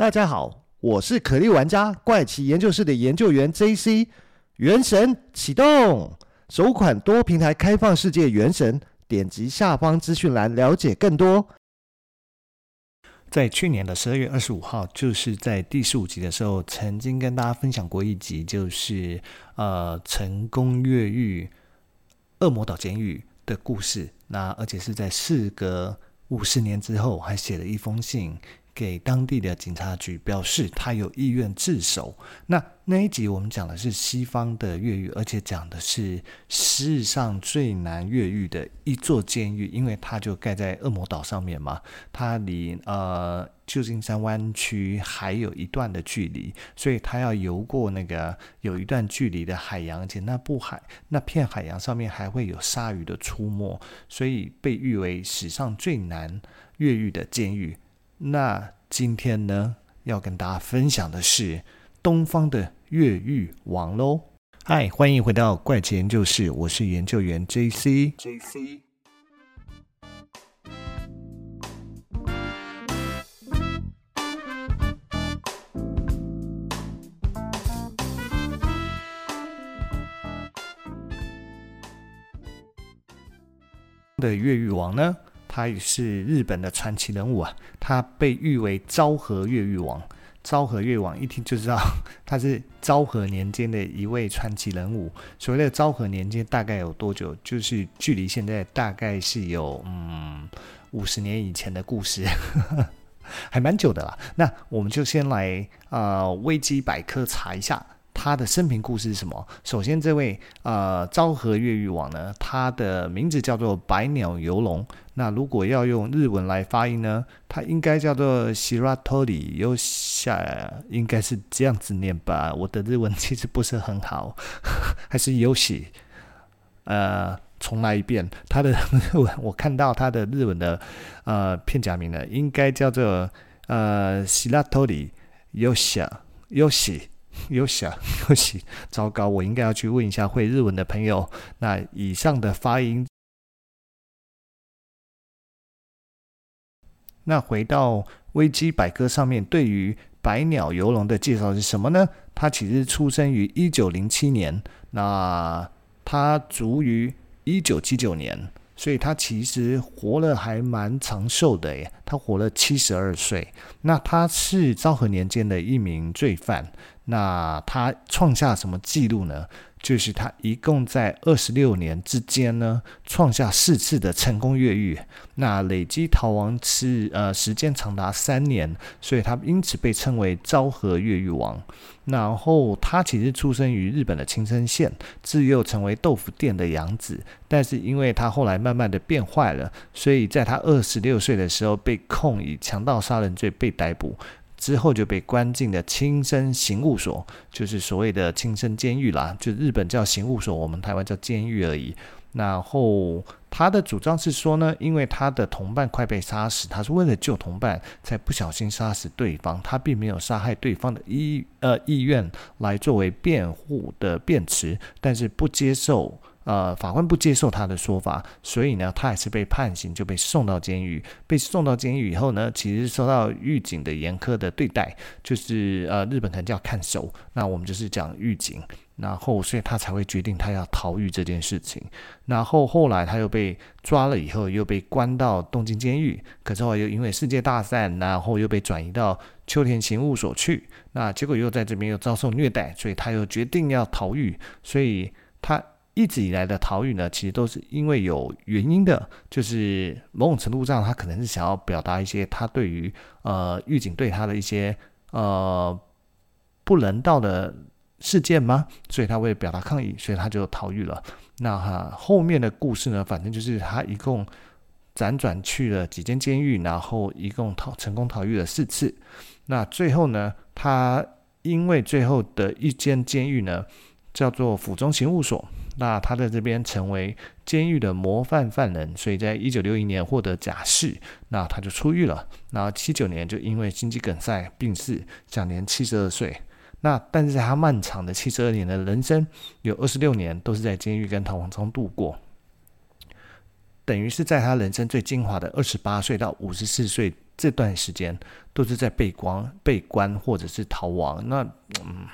大家好，我是可莉玩家怪奇研究室的研究员 JC。原神启动，首款多平台开放世界原神，点击下方资讯栏了解更多。在去年的十二月二十五号，就是在第十五集的时候，曾经跟大家分享过一集，就是呃成功越狱恶魔岛监狱的故事。那而且是在事隔五十年之后，还写了一封信。给当地的警察局表示他有意愿自首。那那一集我们讲的是西方的越狱，而且讲的是世上最难越狱的一座监狱，因为它就盖在恶魔岛上面嘛，它离呃旧金山湾区还有一段的距离，所以它要游过那个有一段距离的海洋，而且那部海那片海洋上面还会有鲨鱼的出没，所以被誉为史上最难越狱的监狱。那今天呢，要跟大家分享的是东方的越狱王喽。嗨，欢迎回到怪奇研究室，我是研究员 JC。JC 的越狱王呢？他也是日本的传奇人物啊，他被誉为昭和越狱王。昭和越王一听就知道 他是昭和年间的一位传奇人物。所谓的昭和年间大概有多久？就是距离现在大概是有嗯五十年以前的故事，还蛮久的啦。那我们就先来呃维基百科查一下。他的生平故事是什么？首先，这位呃昭和越狱王呢，他的名字叫做百鸟游龙。那如果要用日文来发音呢，他应该叫做西拉托里尤夏，应该是这样子念吧。我的日文其实不是很好，还是尤喜。呃，重来一遍，他的日文我看到他的日文的呃片假名呢，应该叫做呃西拉托里尤夏尤 喜。有想有喜，糟糕！我应该要去问一下会日文的朋友。那以上的发音，那回到维基百科上面，对于百鸟游龙的介绍是什么呢？他其实出生于一九零七年，那他卒于一九七九年。所以他其实活了还蛮长寿的耶，他活了七十二岁。那他是昭和年间的一名罪犯。那他创下什么记录呢？就是他一共在二十六年之间呢，创下四次的成功越狱。那累积逃亡是呃时间长达三年，所以他因此被称为昭和越狱王。然后他其实出生于日本的青森县，自幼成为豆腐店的养子。但是因为他后来慢慢的变坏了，所以在他二十六岁的时候被控以强盗杀人罪被逮捕。之后就被关进了青森刑务所，就是所谓的青森监狱啦，就日本叫刑务所，我们台湾叫监狱而已。然后他的主张是说呢，因为他的同伴快被杀死，他是为了救同伴才不小心杀死对方，他并没有杀害对方的意呃意愿来作为辩护的辩词，但是不接受。呃，法官不接受他的说法，所以呢，他还是被判刑，就被送到监狱。被送到监狱以后呢，其实受到狱警的严苛的对待，就是呃，日本可能叫看守，那我们就是讲狱警。然后，所以他才会决定他要逃狱这件事情。然后后来他又被抓了以后，又被关到东京监狱。可是后又因为世界大战，然后又被转移到秋田刑务所去。那结果又在这边又遭受虐待，所以他又决定要逃狱。所以他。一直以来的逃狱呢，其实都是因为有原因的，就是某种程度上，他可能是想要表达一些他对于呃狱警对他的一些呃不人道的事件吗？所以他为了表达抗议，所以他就逃狱了。那哈后面的故事呢，反正就是他一共辗转去了几间监狱，然后一共逃成功逃狱了四次。那最后呢，他因为最后的一间监狱呢，叫做府中刑务所。那他在这边成为监狱的模范犯人，所以在一九六一年获得假释，那他就出狱了。然后七九年就因为心肌梗塞病逝，享年七十二岁。那但是在他漫长的七十二年的人生，有二十六年都是在监狱跟逃亡中度过，等于是在他人生最精华的二十八岁到五十四岁这段时间都是在被关、被关或者是逃亡。那嗯，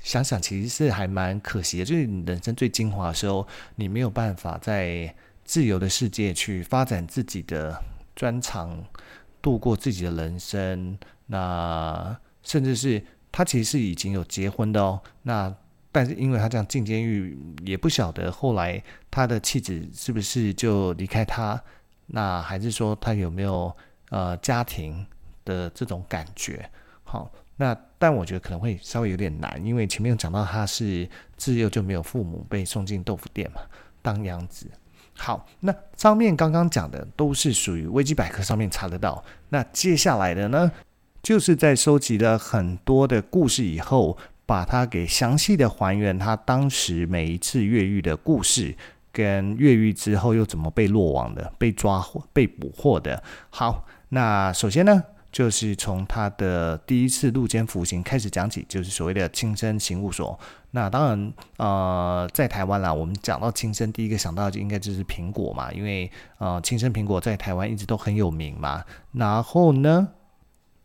想想其实是还蛮可惜的，就是你人生最精华的时候，你没有办法在自由的世界去发展自己的专长，度过自己的人生。那甚至是他其实是已经有结婚的哦。那但是因为他这样进监狱，也不晓得后来他的妻子是不是就离开他，那还是说他有没有呃家庭的这种感觉？好，那但我觉得可能会稍微有点难，因为前面讲到他是自幼就没有父母，被送进豆腐店嘛，当养子。好，那上面刚刚讲的都是属于维基百科上面查得到，那接下来的呢，就是在收集了很多的故事以后。把它给详细的还原，他当时每一次越狱的故事，跟越狱之后又怎么被落网的、被抓获、被捕获的。好，那首先呢，就是从他的第一次入监服刑开始讲起，就是所谓的轻生刑务所。那当然，呃，在台湾啦，我们讲到轻生，第一个想到就应该就是苹果嘛，因为呃，轻生苹果在台湾一直都很有名嘛。然后呢，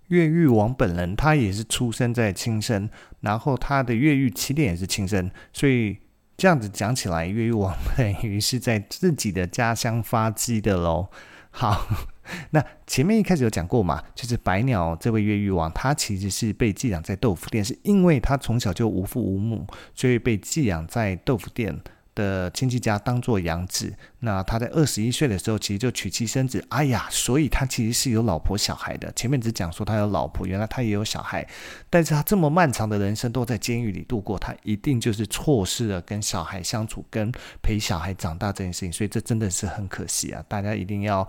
越狱王本人他也是出生在轻生。然后他的越狱起点也是轻生，所以这样子讲起来，越狱王等于是在自己的家乡发迹的喽。好，那前面一开始有讲过嘛，就是白鸟这位越狱王，他其实是被寄养在豆腐店，是因为他从小就无父无母，所以被寄养在豆腐店的亲戚家当做养子，那他在二十一岁的时候，其实就娶妻生子。哎呀，所以他其实是有老婆小孩的。前面只讲说他有老婆，原来他也有小孩。但是他这么漫长的人生都在监狱里度过，他一定就是错失了跟小孩相处、跟陪小孩长大这件事情。所以这真的是很可惜啊！大家一定要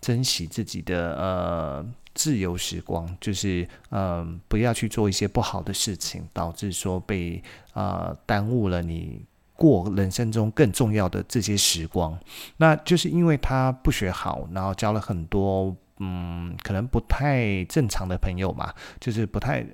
珍惜自己的呃自由时光，就是嗯、呃，不要去做一些不好的事情，导致说被呃耽误了你。过人生中更重要的这些时光，那就是因为他不学好，然后交了很多嗯，可能不太正常的朋友嘛，就是不太。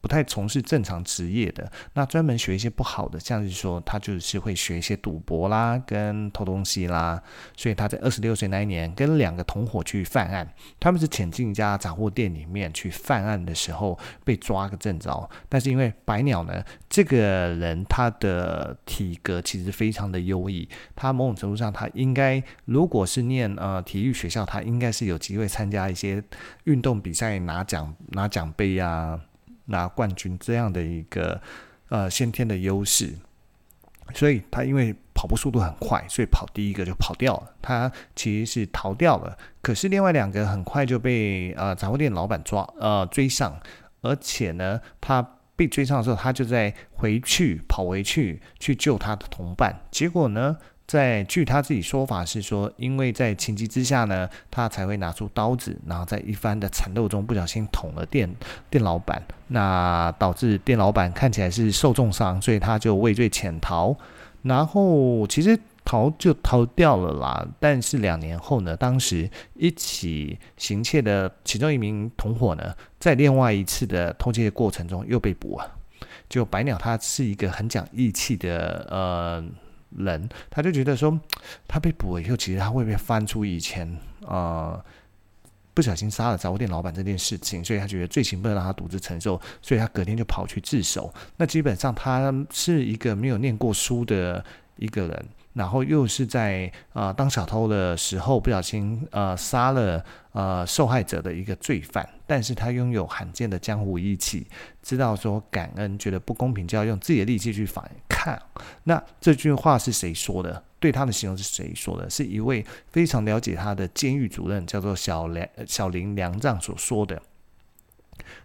不太从事正常职业的，那专门学一些不好的，像是说他就是会学一些赌博啦，跟偷东西啦，所以他在二十六岁那一年跟两个同伙去犯案，他们是潜进一家杂货店里面去犯案的时候被抓个正着，但是因为白鸟呢，这个人他的体格其实非常的优异，他某种程度上他应该如果是念呃体育学校，他应该是有机会参加一些运动比赛拿奖拿奖杯呀。拿冠军这样的一个呃先天的优势，所以他因为跑步速度很快，所以跑第一个就跑掉了。他其实是逃掉了，可是另外两个很快就被呃杂货店老板抓呃追上，而且呢，他被追上的时候，他就在回去跑回去去救他的同伴，结果呢，在据他自己说法是说，因为在情急之下呢，他才会拿出刀子，然后在一番的缠斗中不小心捅了店店老板，那导致店老板看起来是受重伤，所以他就畏罪潜逃，然后其实逃就逃掉了啦。但是两年后呢，当时一起行窃的其中一名同伙呢，在另外一次的偷窃过程中又被捕了。就白鸟他是一个很讲义气的呃。人，他就觉得说，他被捕了以后，其实他会不会翻出以前呃不小心杀了杂货店老板这件事情，所以他觉得罪行不能让他独自承受，所以他隔天就跑去自首。那基本上他是一个没有念过书的一个人。然后又是在呃当小偷的时候不小心呃杀了呃受害者的一个罪犯，但是他拥有罕见的江湖义气，知道说感恩，觉得不公平就要用自己的力气去反抗。那这句话是谁说的？对他的形容是谁说的？是一位非常了解他的监狱主任，叫做小梁小林良丈所说的。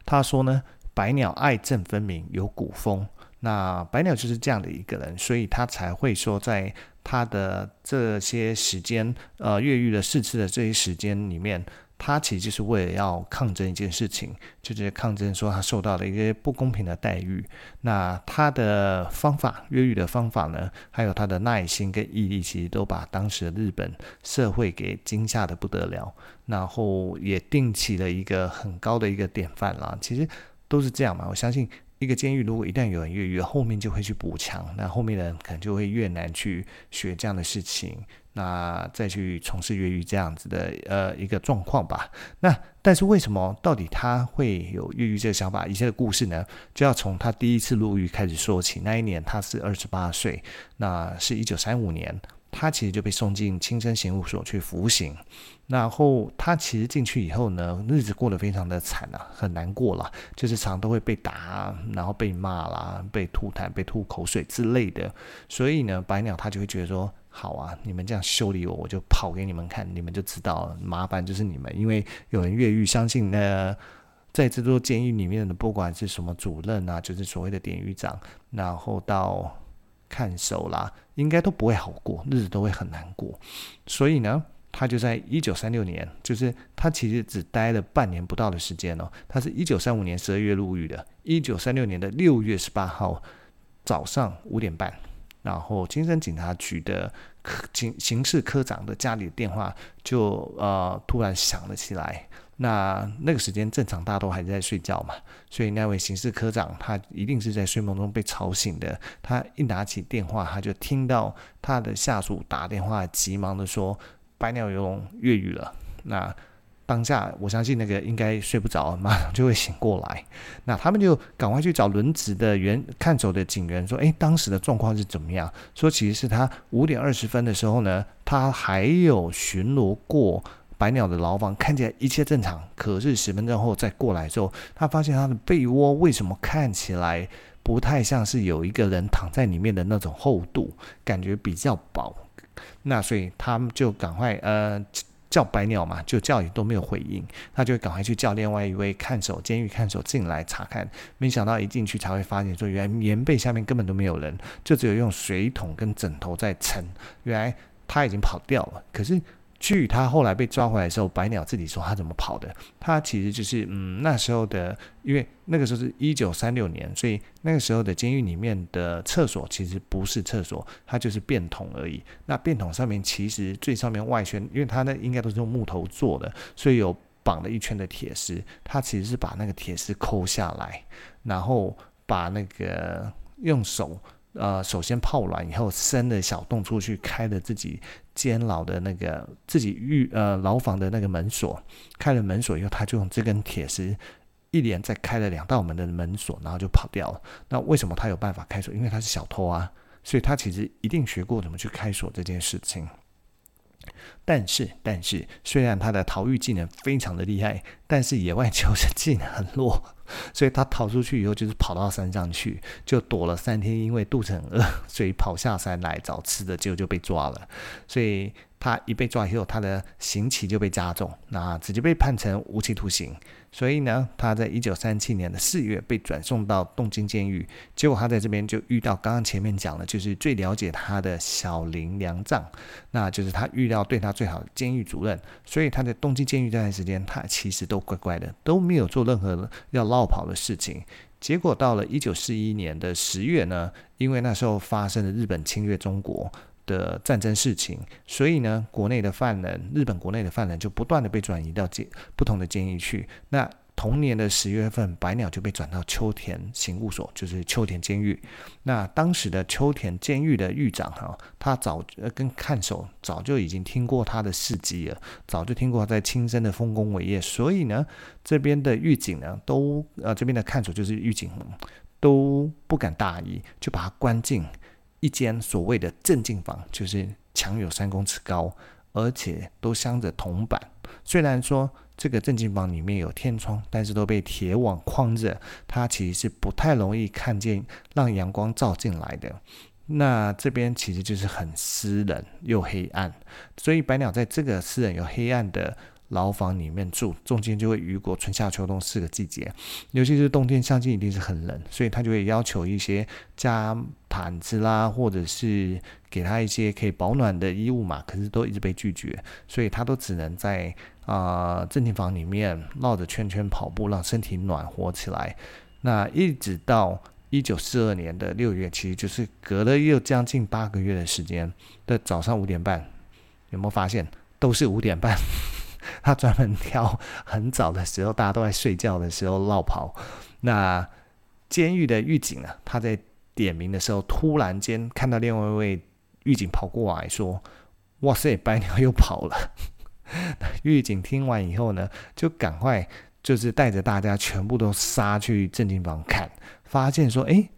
他说呢，百鸟爱憎分明，有古风。那白鸟就是这样的一个人，所以他才会说在。他的这些时间，呃，越狱的四次的这些时间里面，他其实就是为了要抗争一件事情，就是抗争说他受到了一些不公平的待遇。那他的方法，越狱的方法呢，还有他的耐心跟毅力，其实都把当时的日本社会给惊吓得不得了，然后也定起了一个很高的一个典范啦。其实都是这样嘛，我相信。一个监狱如果一旦有人越狱，后面就会去补强，那后面的人可能就会越难去学这样的事情，那再去从事越狱这样子的呃一个状况吧。那但是为什么到底他会有越狱这个想法？一切的故事呢，就要从他第一次入狱开始说起。那一年他是二十八岁，那是一九三五年。他其实就被送进轻生刑务所去服刑，然后他其实进去以后呢，日子过得非常的惨啊，很难过了，就是常都会被打，然后被骂啦，被吐痰、被吐口水之类的。所以呢，白鸟他就会觉得说，好啊，你们这样修理我，我就跑给你们看，你们就知道了，麻烦就是你们，因为有人越狱，相信呢，在这座监狱里面的，不管是什么主任啊，就是所谓的典狱长，然后到。看守啦，应该都不会好过，日子都会很难过。所以呢，他就在一九三六年，就是他其实只待了半年不到的时间哦。他是一九三五年十二月入狱的，一九三六年的六月十八号早上五点半，然后金山警察局的科警刑事科长的家里的电话就呃突然响了起来。那那个时间正常，大家都还在睡觉嘛，所以那位刑事科长他一定是在睡梦中被吵醒的。他一拿起电话，他就听到他的下属打电话，急忙的说：“白鸟游龙越狱了。”那当下我相信那个应该睡不着，马上就会醒过来。那他们就赶快去找轮值的员看守的警员说：“诶，当时的状况是怎么样？”说其实是他五点二十分的时候呢，他还有巡逻过。白鸟的牢房看起来一切正常，可是十分钟后再过来之后，他发现他的被窝为什么看起来不太像是有一个人躺在里面的那种厚度，感觉比较薄。那所以他们就赶快呃叫白鸟嘛，就叫也都没有回应，他就赶快去叫另外一位看守监狱看守进来查看。没想到一进去才会发现说，原来棉被下面根本都没有人，就只有用水桶跟枕头在撑。原来他已经跑掉了，可是。据他后来被抓回来的时候，白鸟自己说他怎么跑的？他其实就是嗯，那时候的，因为那个时候是一九三六年，所以那个时候的监狱里面的厕所其实不是厕所，它就是便桶而已。那便桶上面其实最上面外圈，因为它那应该都是用木头做的，所以有绑了一圈的铁丝。他其实是把那个铁丝抠下来，然后把那个用手。呃，首先泡软以后，伸了小洞出去，开了自己监牢的那个自己狱呃牢房的那个门锁，开了门锁以后，他就用这根铁丝一连再开了两道门的门锁，然后就跑掉了。那为什么他有办法开锁？因为他是小偷啊，所以他其实一定学过怎么去开锁这件事情。但是，但是，虽然他的逃狱技能非常的厉害，但是野外求生技能很弱，所以他逃出去以后就是跑到山上去，就躲了三天，因为肚子很饿，所以跑下山来找吃的，结果就被抓了，所以。他一被抓以后，他的刑期就被加重，那直接被判成无期徒刑。所以呢，他在一九三七年的四月被转送到东京监狱。结果他在这边就遇到刚刚前面讲的，就是最了解他的小林良藏，那就是他遇到对他最好的监狱主任。所以他在东京监狱这段时间，他其实都乖乖的，都没有做任何要落跑的事情。结果到了一九四一年的十月呢，因为那时候发生了日本侵略中国。的战争事情，所以呢，国内的犯人，日本国内的犯人就不断的被转移到监不同的监狱去。那同年的十月份，白鸟就被转到秋田刑务所，就是秋田监狱。那当时的秋田监狱的狱长哈，他早跟看守早就已经听过他的事迹了，早就听过他在亲身的丰功伟业，所以呢，这边的狱警呢都呃这边的看守就是狱警都不敢大意，就把他关进。一间所谓的镇静房，就是墙有三公尺高，而且都镶着铜板。虽然说这个镇静房里面有天窗，但是都被铁网框着，它其实是不太容易看见让阳光照进来的。那这边其实就是很湿冷又黑暗，所以白鸟在这个湿冷又黑暗的。牢房里面住，中间就会雨过春夏秋冬四个季节，尤其是冬天，相信一定是很冷，所以他就会要求一些加毯子啦，或者是给他一些可以保暖的衣物嘛，可是都一直被拒绝，所以他都只能在啊镇静房里面绕着圈圈跑步，让身体暖和起来。那一直到一九四二年的六月，其实就是隔了又将近八个月的时间的早上五点半，有没有发现都是五点半？他专门挑很早的时候，大家都在睡觉的时候落跑。那监狱的狱警啊，他在点名的时候，突然间看到另外一位狱警跑过来说：“哇塞，白鸟又跑了。”狱警听完以后呢，就赶快就是带着大家全部都杀去正经房看，发现说：“哎，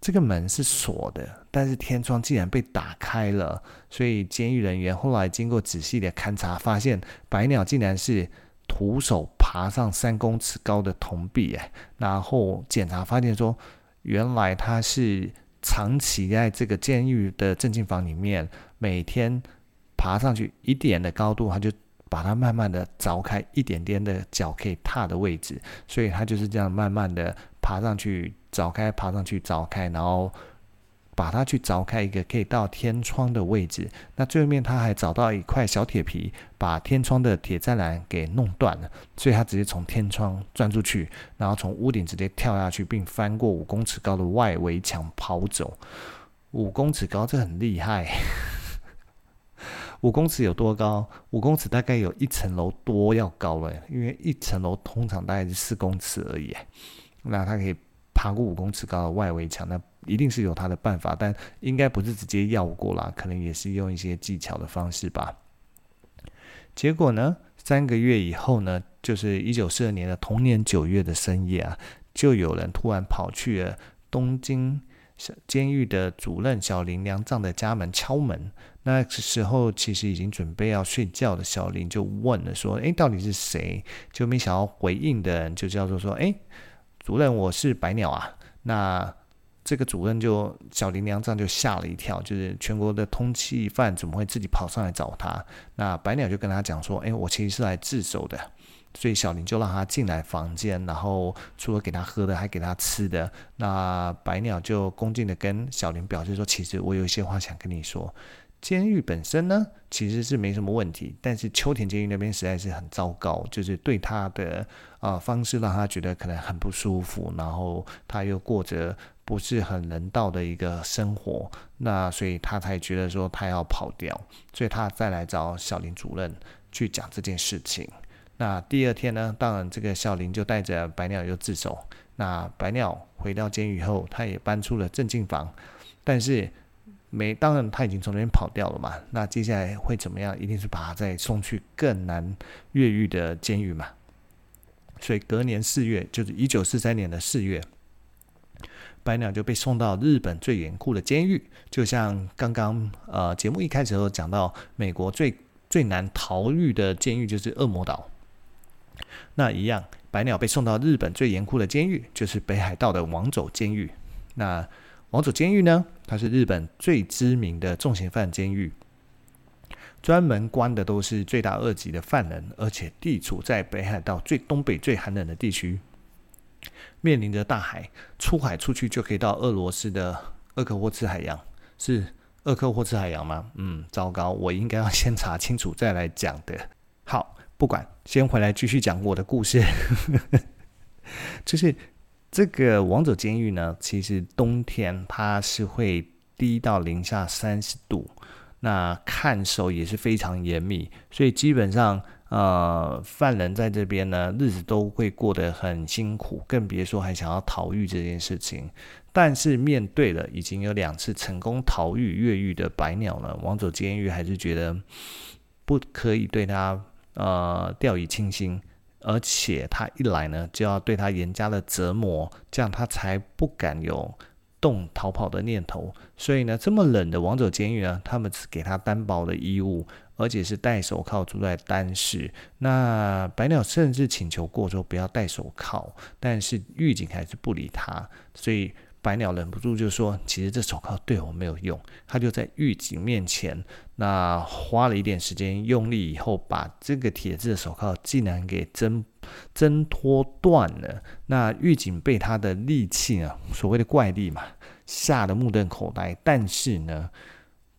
这个门是锁的，但是天窗竟然被打开了。”所以监狱人员后来经过仔细的勘察，发现白鸟竟然是徒手爬上三公尺高的铜壁，哎，然后检查发现说。原来他是长期在这个监狱的正经房里面，每天爬上去一点的高度，他就把它慢慢的凿开一点点的脚可以踏的位置，所以他就是这样慢慢的爬上去，凿开，爬上去，凿开，然后。把它去凿开一个可以到天窗的位置，那最后面他还找到一块小铁皮，把天窗的铁栅栏给弄断了，所以他直接从天窗钻出去，然后从屋顶直接跳下去，并翻过五公尺高的外围墙跑走。五公尺高，这很厉害。五公尺有多高？五公尺大概有一层楼多要高了，因为一层楼通常大概是四公尺而已。那他可以。爬过五公尺高的外围墙，那一定是有他的办法，但应该不是直接要过啦，可能也是用一些技巧的方式吧。结果呢，三个月以后呢，就是一九四二年的同年九月的深夜啊，就有人突然跑去了东京监狱的主任小林良藏的家门敲门。那时候其实已经准备要睡觉的小林就问了说：“诶，到底是谁？”就没想到回应的人就叫做说：“诶。”主任，我是白鸟啊。那这个主任就小林良藏就吓了一跳，就是全国的通缉犯怎么会自己跑上来找他？那白鸟就跟他讲说：“哎，我其实是来自首的。”所以小林就让他进来房间，然后除了给他喝的，还给他吃的。那白鸟就恭敬的跟小林表示说：“其实我有一些话想跟你说。”监狱本身呢，其实是没什么问题，但是秋田监狱那边实在是很糟糕，就是对他的啊、方式让他觉得可能很不舒服，然后他又过着不是很人道的一个生活，那所以他才觉得说他要跑掉，所以他再来找小林主任去讲这件事情。那第二天呢，当然这个小林就带着白鸟又自首。那白鸟回到监狱后，他也搬出了正经房，但是。没，当然他已经从那边跑掉了嘛。那接下来会怎么样？一定是把他再送去更难越狱的监狱嘛。所以隔年四月，就是一九四三年的四月，白鸟就被送到日本最严酷的监狱。就像刚刚呃节目一开始时候讲到，美国最最难逃狱的监狱就是恶魔岛。那一样，白鸟被送到日本最严酷的监狱，就是北海道的王走监狱。那王走监狱呢，它是日本最知名的重刑犯监狱，专门关的都是罪大恶极的犯人，而且地处在北海道最东北、最寒冷的地区，面临着大海，出海出去就可以到俄罗斯的鄂克霍次海洋，是鄂克霍次海洋吗？嗯，糟糕，我应该要先查清楚再来讲的。好，不管，先回来继续讲我的故事，就是。这个王者监狱呢，其实冬天它是会低到零下三十度，那看守也是非常严密，所以基本上呃犯人在这边呢，日子都会过得很辛苦，更别说还想要逃狱这件事情。但是面对了已经有两次成功逃狱越狱的白鸟呢，王走监狱还是觉得不可以对他呃掉以轻心。而且他一来呢，就要对他严加的折磨，这样他才不敢有动逃跑的念头。所以呢，这么冷的王者监狱呢，他们只给他单薄的衣物，而且是戴手铐住在单室。那白鸟甚至请求过说不要戴手铐，但是狱警还是不理他，所以。白鸟忍不住就说：“其实这手铐对我没有用。”他就在狱警面前，那花了一点时间，用力以后，把这个铁质的手铐竟然给挣挣脱断了。那狱警被他的力气啊，所谓的怪力嘛，吓得目瞪口呆。但是呢，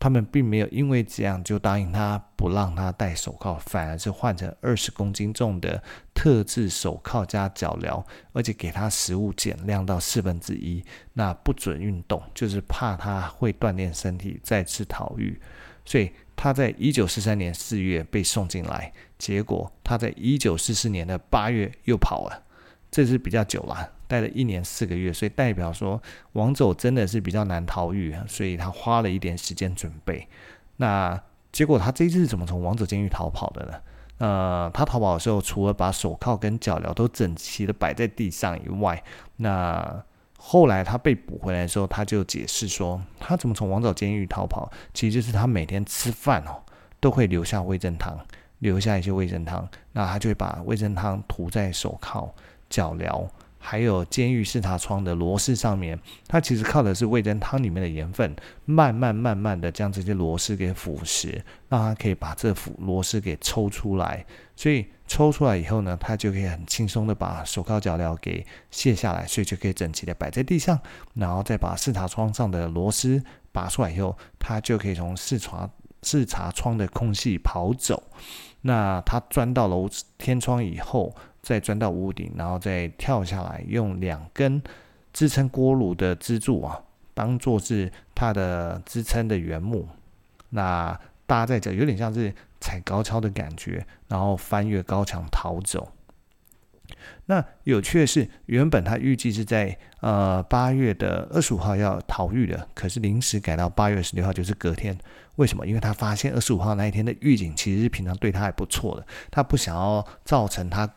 他们并没有因为这样就答应他不让他戴手铐，反而是换成二十公斤重的特制手铐加脚镣，而且给他食物减量到四分之一，那不准运动，就是怕他会锻炼身体再次逃狱。所以他在一九四三年四月被送进来，结果他在一九四四年的八月又跑了，这是比较久了。待了一年四个月，所以代表说王走真的是比较难逃狱，所以他花了一点时间准备。那结果他这次是怎么从王走监狱逃跑的呢？呃，他逃跑的时候，除了把手铐跟脚镣都整齐的摆在地上以外，那后来他被捕回来的时候，他就解释说，他怎么从王走监狱逃跑，其实就是他每天吃饭哦，都会留下味噌汤，留下一些味噌汤，那他就会把味噌汤涂在手铐、脚镣。还有监狱视察窗的螺丝上面，它其实靠的是味噌汤里面的盐分，慢慢慢慢的将这些螺丝给腐蚀，让它可以把这腐螺丝给抽出来。所以抽出来以后呢，它就可以很轻松的把手铐脚镣给卸下来，所以就可以整齐的摆在地上，然后再把视察窗上的螺丝拔出来以后，它就可以从视察视察窗的空隙跑走。那它钻到楼天窗以后。再钻到屋顶，然后再跳下来，用两根支撑锅炉的支柱啊，当做是它的支撑的原木，那搭在这，有点像是踩高跷的感觉，然后翻越高墙逃走。那有趣的是，原本他预计是在呃八月的二十五号要逃狱的，可是临时改到八月十六号，就是隔天。为什么？因为他发现二十五号那一天的狱警其实是平常对他还不错的，他不想要造成他。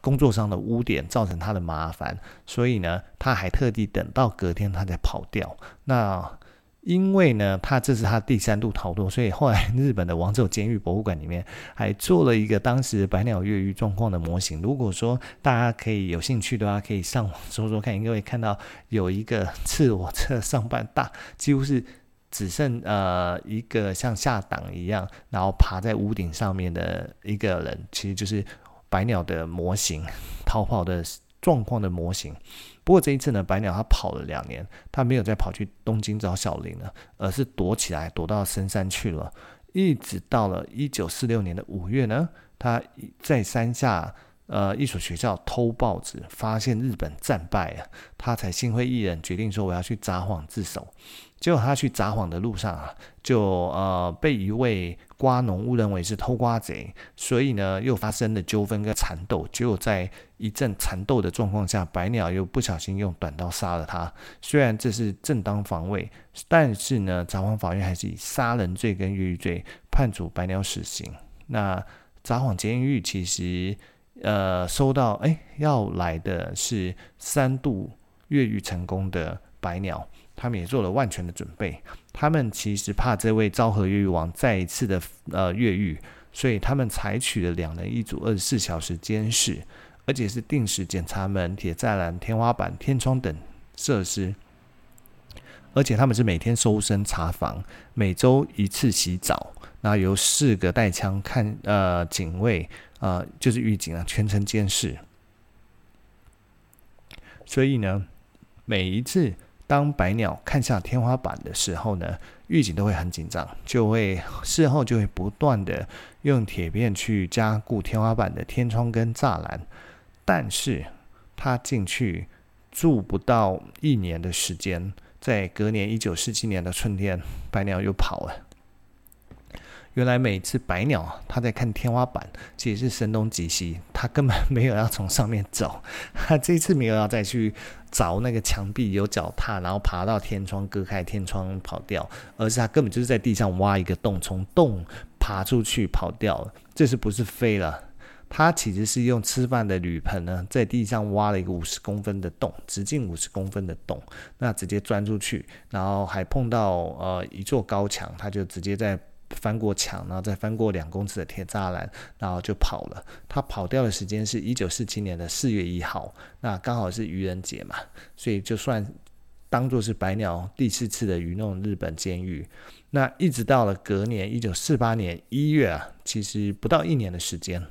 工作上的污点造成他的麻烦，所以呢，他还特地等到隔天他才跑掉。那因为呢，他这是他第三度逃脱，所以后来日本的王走监狱博物馆里面还做了一个当时白鸟越狱状况的模型。如果说大家可以有兴趣的话，可以上网搜搜看，应该会看到有一个赤裸侧上半大，几乎是只剩呃一个像下档一样，然后爬在屋顶上面的一个人，其实就是。白鸟的模型，逃跑的状况的模型。不过这一次呢，白鸟他跑了两年，他没有再跑去东京找小林了，而是躲起来，躲到深山去了。一直到了一九四六年的五月呢，他在山下呃一所学校偷报纸，发现日本战败了，他才心灰意冷，决定说我要去札幌自首。结果他去札幌的路上啊，就呃被一位瓜农误认为是偷瓜贼，所以呢又发生了纠纷跟缠斗。结果在一阵缠斗的状况下，白鸟又不小心用短刀杀了他。虽然这是正当防卫，但是呢，札幌法院还是以杀人罪跟越狱罪判处白鸟死刑。那札幌监狱其实呃收到哎要来的是三度越狱成功的白鸟。他们也做了万全的准备。他们其实怕这位昭和越狱王再一次的呃越狱，所以他们采取了两人一组，二十四小时监视，而且是定时检查门、铁栅栏、天花板、天窗等设施。而且他们是每天搜身查房，每周一次洗澡，然后由四个带枪看呃警卫呃就是狱警啊全程监视。所以呢，每一次。当白鸟看向天花板的时候呢，狱警都会很紧张，就会事后就会不断的用铁片去加固天花板的天窗跟栅栏。但是他进去住不到一年的时间，在隔年一九四七年的春天，白鸟又跑了。原来每次白鸟它在看天花板，其实是声东击西，它根本没有要从上面走，它这次没有要再去凿那个墙壁有脚踏，然后爬到天窗割开天窗跑掉，而是它根本就是在地上挖一个洞，从洞爬出去跑掉了。这是不是飞了？它其实是用吃饭的铝盆呢，在地上挖了一个五十公分的洞，直径五十公分的洞，那直接钻出去，然后还碰到呃一座高墙，它就直接在。翻过墙，然后再翻过两公尺的铁栅栏，然后就跑了。他跑掉的时间是一九四七年的四月一号，那刚好是愚人节嘛，所以就算当做是白鸟第四次的愚弄日本监狱。那一直到了隔年一九四八年一月啊，其实不到一年的时间，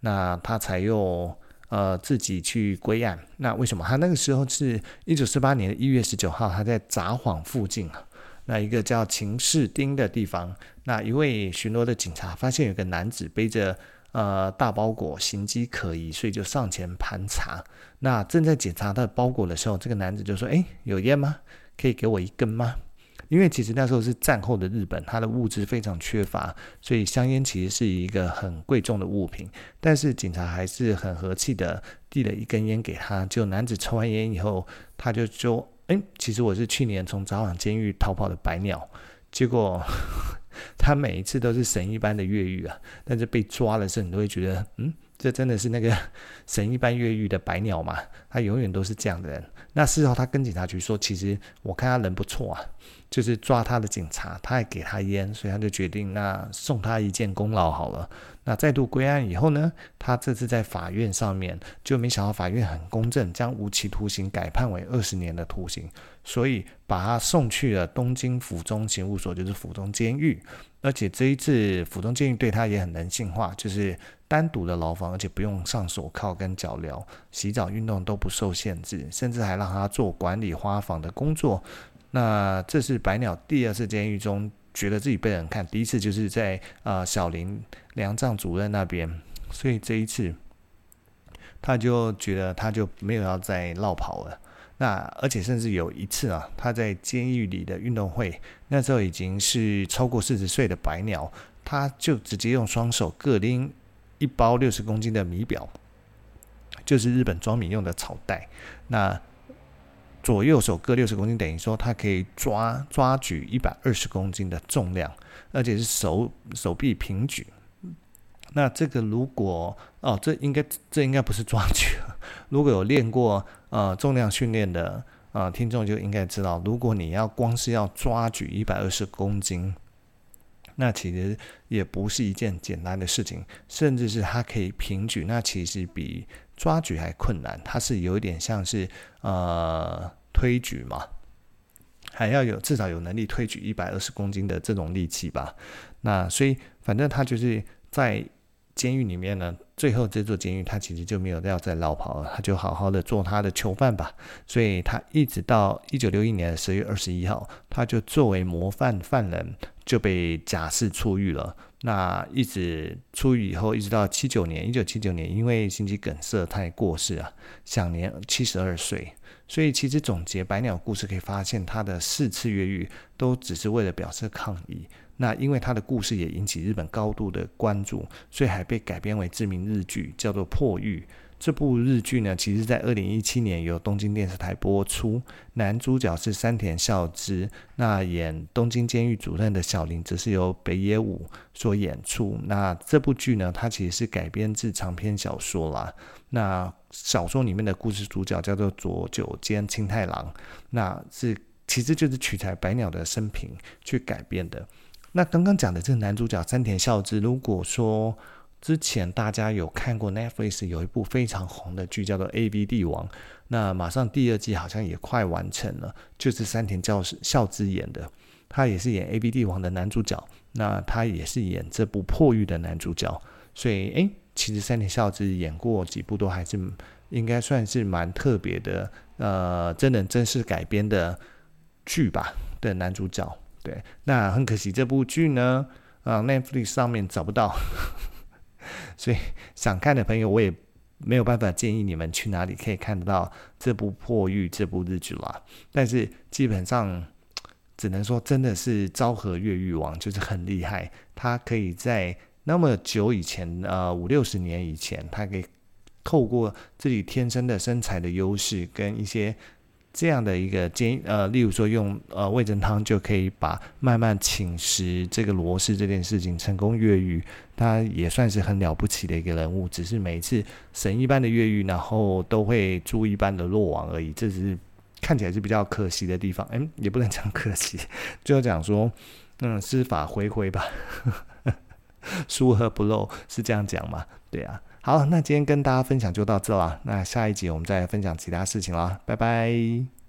那他才又呃自己去归案。那为什么？他那个时候是一九四八年的一月十九号，他在札幌附近啊。那一个叫秦室町的地方，那一位巡逻的警察发现有个男子背着呃大包裹，形迹可疑，所以就上前盘查。那正在检查他的包裹的时候，这个男子就说：“哎，有烟吗？可以给我一根吗？”因为其实那时候是战后的日本，它的物资非常缺乏，所以香烟其实是一个很贵重的物品。但是警察还是很和气的递了一根烟给他。就男子抽完烟以后，他就说：“哎，其实我是去年从早晚监狱逃跑的白鸟。”结果 他每一次都是神一般的越狱啊，但是被抓的时候，你都会觉得，嗯。这真的是那个 神一般越狱的白鸟嘛？他永远都是这样的人。那事后他跟警察局说，其实我看他人不错啊，就是抓他的警察，他还给他烟，所以他就决定那送他一件功劳好了。那再度归案以后呢，他这次在法院上面就没想到法院很公正，将无期徒刑改判为二十年的徒刑，所以把他送去了东京府中刑务所，就是府中监狱。而且这一次府中监狱对他也很人性化，就是。单独的牢房，而且不用上手铐跟脚镣，洗澡、运动都不受限制，甚至还让他做管理花房的工作。那这是白鸟第二次监狱中觉得自己被人看，第一次就是在啊、小林粮藏主任那边，所以这一次他就觉得他就没有要再落跑了。那而且甚至有一次啊，他在监狱里的运动会，那时候已经是超过四十岁的白鸟，他就直接用双手各拎。一包六十公斤的米表，就是日本装米用的草袋。那左右手各六十公斤，等于说他可以抓抓举一百二十公斤的重量，而且是手手臂平举。那这个如果哦，这应该这应该不是抓举。如果有练过呃重量训练的啊、听众就应该知道，如果你要光是要抓举一百二十公斤。那其实也不是一件简单的事情，甚至是他可以平举，那其实比抓举还困难。它是有一点像是呃推举嘛，还要有至少有能力推举一百二十公斤的这种力气吧。那所以反正他就是在。监狱里面呢，最后这座监狱他其实就没有要再落跑了，他就好好的做他的囚犯吧。所以他一直到一九六一年十月二十一号，他就作为模范犯人就被假释出狱了。那一直出狱以后，一直到七九年，一九七九年，因为心肌梗塞他也过世啊，享年七十二岁。所以其实总结白鸟故事可以发现，他的四次越狱都只是为了表示抗议。那因为他的故事也引起日本高度的关注，所以还被改编为知名日剧，叫做《破狱》。这部日剧呢，其实在二零一七年由东京电视台播出，男主角是山田孝之，那演东京监狱主任的小林则是由北野武所演出。那这部剧呢，它其实是改编自长篇小说啦。那小说里面的故事主角叫做佐久间清太郎，那是其实就是取材白鸟的生平去改编的。那刚刚讲的这个男主角山田孝之，如果说之前大家有看过 Netflix 有一部非常红的剧叫做《A B 帝王》，那马上第二季好像也快完成了，就是山田教孝之演的，他也是演《A B 帝王》的男主角，那他也是演这部《破狱》的男主角，所以诶，其实山田孝之演过几部都还是应该算是蛮特别的，呃，真人真事改编的剧吧的男主角。对，那很可惜这部剧呢，啊，Netflix 上面找不到，所以 想看的朋友，我也没有办法建议你们去哪里可以看到这部破狱这部日剧啦。但是基本上只能说真的是昭和越狱王就是很厉害，他可以在那么久以前，呃，五六十年以前，他可以透过自己天生的身材的优势跟一些。这样的一个建议，呃，例如说用呃味噌汤就可以把慢慢侵蚀这个罗氏这件事情成功越狱，他也算是很了不起的一个人物。只是每次神一般的越狱，然后都会猪一般的落网而已，这只是看起来是比较可惜的地方。哎，也不能讲可惜，就讲说，嗯，司法恢恢吧，疏而不漏是这样讲嘛？对啊。好，那今天跟大家分享就到这了。那下一集我们再分享其他事情啦，拜拜。